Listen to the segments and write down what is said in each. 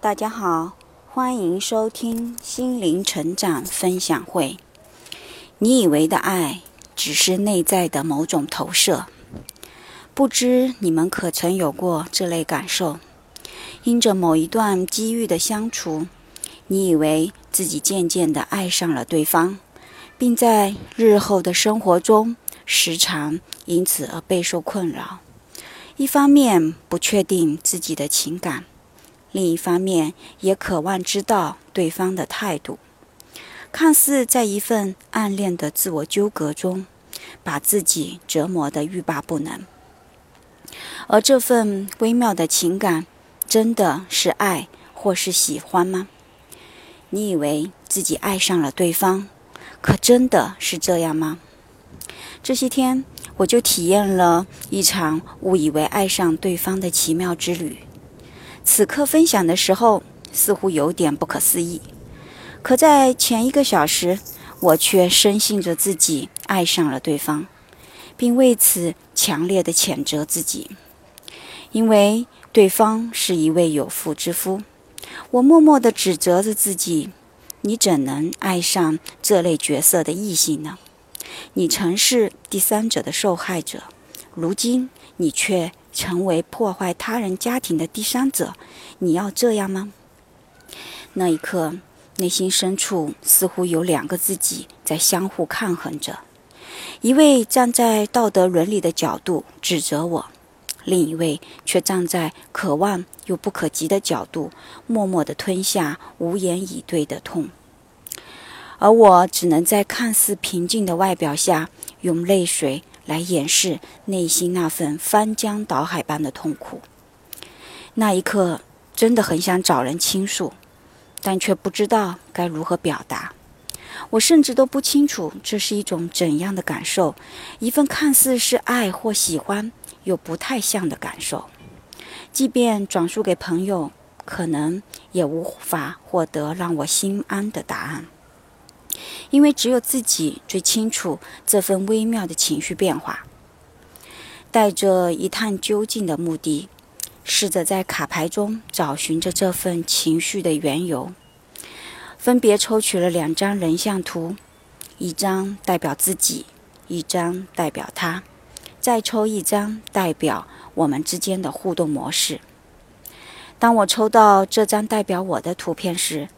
大家好，欢迎收听心灵成长分享会。你以为的爱，只是内在的某种投射。不知你们可曾有过这类感受？因着某一段机遇的相处，你以为自己渐渐地爱上了对方，并在日后的生活中时常因此而备受困扰。一方面不确定自己的情感。另一方面，也渴望知道对方的态度，看似在一份暗恋的自我纠葛中，把自己折磨得欲罢不能。而这份微妙的情感，真的是爱或是喜欢吗？你以为自己爱上了对方，可真的是这样吗？这些天，我就体验了一场误以为爱上对方的奇妙之旅。此刻分享的时候，似乎有点不可思议。可在前一个小时，我却深信着自己爱上了对方，并为此强烈的谴责自己，因为对方是一位有妇之夫。我默默的指责着自己：你怎能爱上这类角色的异性呢？你曾是第三者的受害者，如今你却……成为破坏他人家庭的第三者，你要这样吗？那一刻，内心深处似乎有两个自己在相互抗衡着：一位站在道德伦理的角度指责我，另一位却站在可望又不可及的角度，默默地吞下无言以对的痛。而我只能在看似平静的外表下，用泪水。来掩饰内心那份翻江倒海般的痛苦。那一刻，真的很想找人倾诉，但却不知道该如何表达。我甚至都不清楚这是一种怎样的感受，一份看似是爱或喜欢，又不太像的感受。即便转述给朋友，可能也无法获得让我心安的答案。因为只有自己最清楚这份微妙的情绪变化。带着一探究竟的目的，试着在卡牌中找寻着这份情绪的缘由。分别抽取了两张人像图，一张代表自己，一张代表他，再抽一张代表我们之间的互动模式。当我抽到这张代表我的图片时，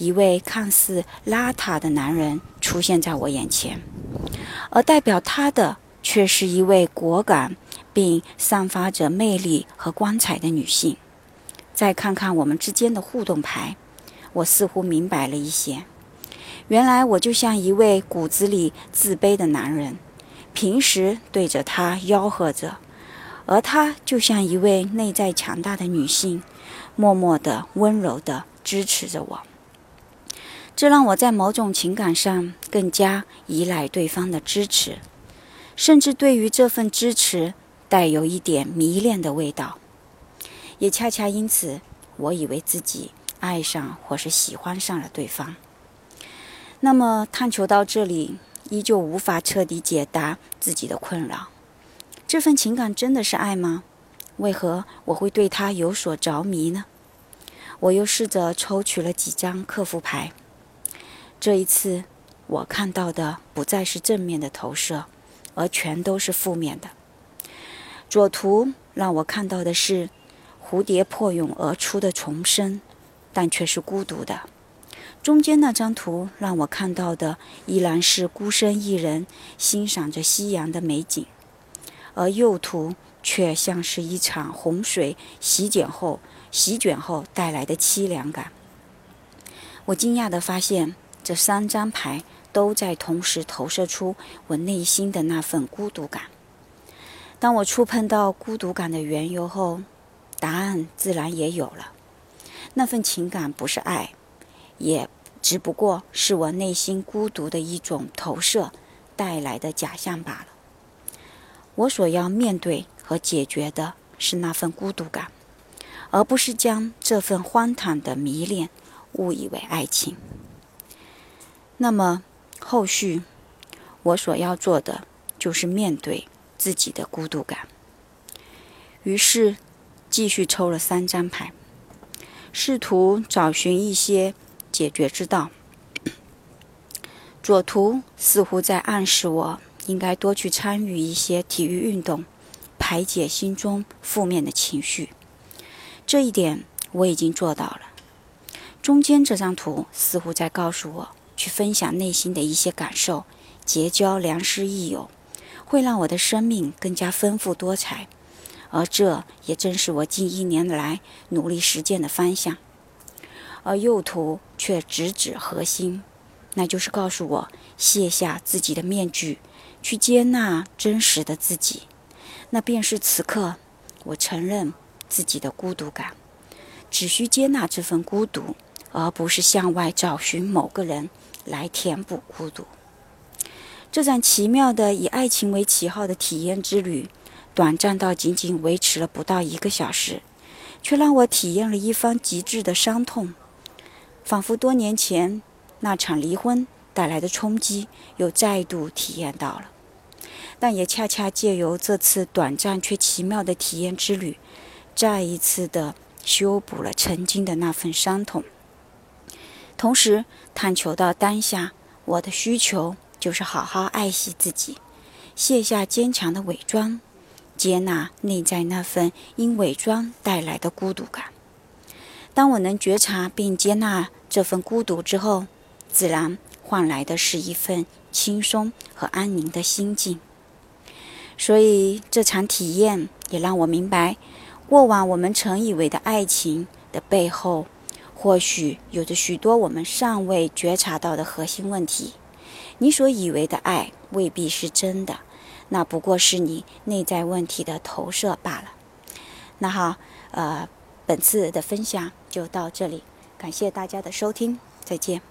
一位看似邋遢的男人出现在我眼前，而代表他的却是一位果敢并散发着魅力和光彩的女性。再看看我们之间的互动牌，我似乎明白了一些。原来我就像一位骨子里自卑的男人，平时对着他吆喝着，而他就像一位内在强大的女性，默默的、温柔的支持着我。这让我在某种情感上更加依赖对方的支持，甚至对于这份支持带有一点迷恋的味道。也恰恰因此，我以为自己爱上或是喜欢上了对方。那么，探求到这里，依旧无法彻底解答自己的困扰：这份情感真的是爱吗？为何我会对他有所着迷呢？我又试着抽取了几张客服牌。这一次，我看到的不再是正面的投射，而全都是负面的。左图让我看到的是蝴蝶破蛹而出的重生，但却是孤独的。中间那张图让我看到的依然是孤身一人欣赏着夕阳的美景，而右图却像是一场洪水席卷后席卷后带来的凄凉感。我惊讶地发现。这三张牌都在同时投射出我内心的那份孤独感。当我触碰到孤独感的缘由后，答案自然也有了。那份情感不是爱，也只不过是我内心孤独的一种投射带来的假象罢了。我所要面对和解决的是那份孤独感，而不是将这份荒唐的迷恋误以为爱情。那么，后续我所要做的就是面对自己的孤独感。于是，继续抽了三张牌。试图找寻一些解决之道。左图似乎在暗示我应该多去参与一些体育运动，排解心中负面的情绪。这一点我已经做到了。中间这张图似乎在告诉我，去分享内心的一些感受，结交良师益友，会让我的生命更加丰富多彩。而这也正是我近一年来努力实践的方向。而右图却直指核心，那就是告诉我卸下自己的面具，去接纳真实的自己。那便是此刻，我承认自己的孤独感，只需接纳这份孤独。而不是向外找寻某个人来填补孤独。这场奇妙的以爱情为旗号的体验之旅，短暂到仅仅维持了不到一个小时，却让我体验了一番极致的伤痛，仿佛多年前那场离婚带来的冲击又再度体验到了。但也恰恰借由这次短暂却奇妙的体验之旅，再一次的修补了曾经的那份伤痛。同时，探求到当下，我的需求就是好好爱惜自己，卸下坚强的伪装，接纳内在那份因伪装带来的孤独感。当我能觉察并接纳这份孤独之后，自然换来的是一份轻松和安宁的心境。所以，这场体验也让我明白，过往我们曾以为的爱情的背后。或许有着许多我们尚未觉察到的核心问题。你所以为的爱未必是真的，那不过是你内在问题的投射罢了。那好，呃，本次的分享就到这里，感谢大家的收听，再见。